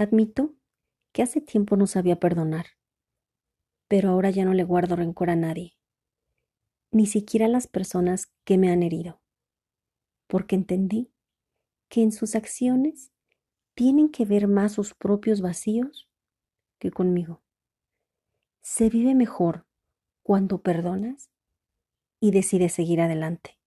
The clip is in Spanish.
Admito que hace tiempo no sabía perdonar, pero ahora ya no le guardo rencor a nadie, ni siquiera a las personas que me han herido, porque entendí que en sus acciones tienen que ver más sus propios vacíos que conmigo. Se vive mejor cuando perdonas y decides seguir adelante.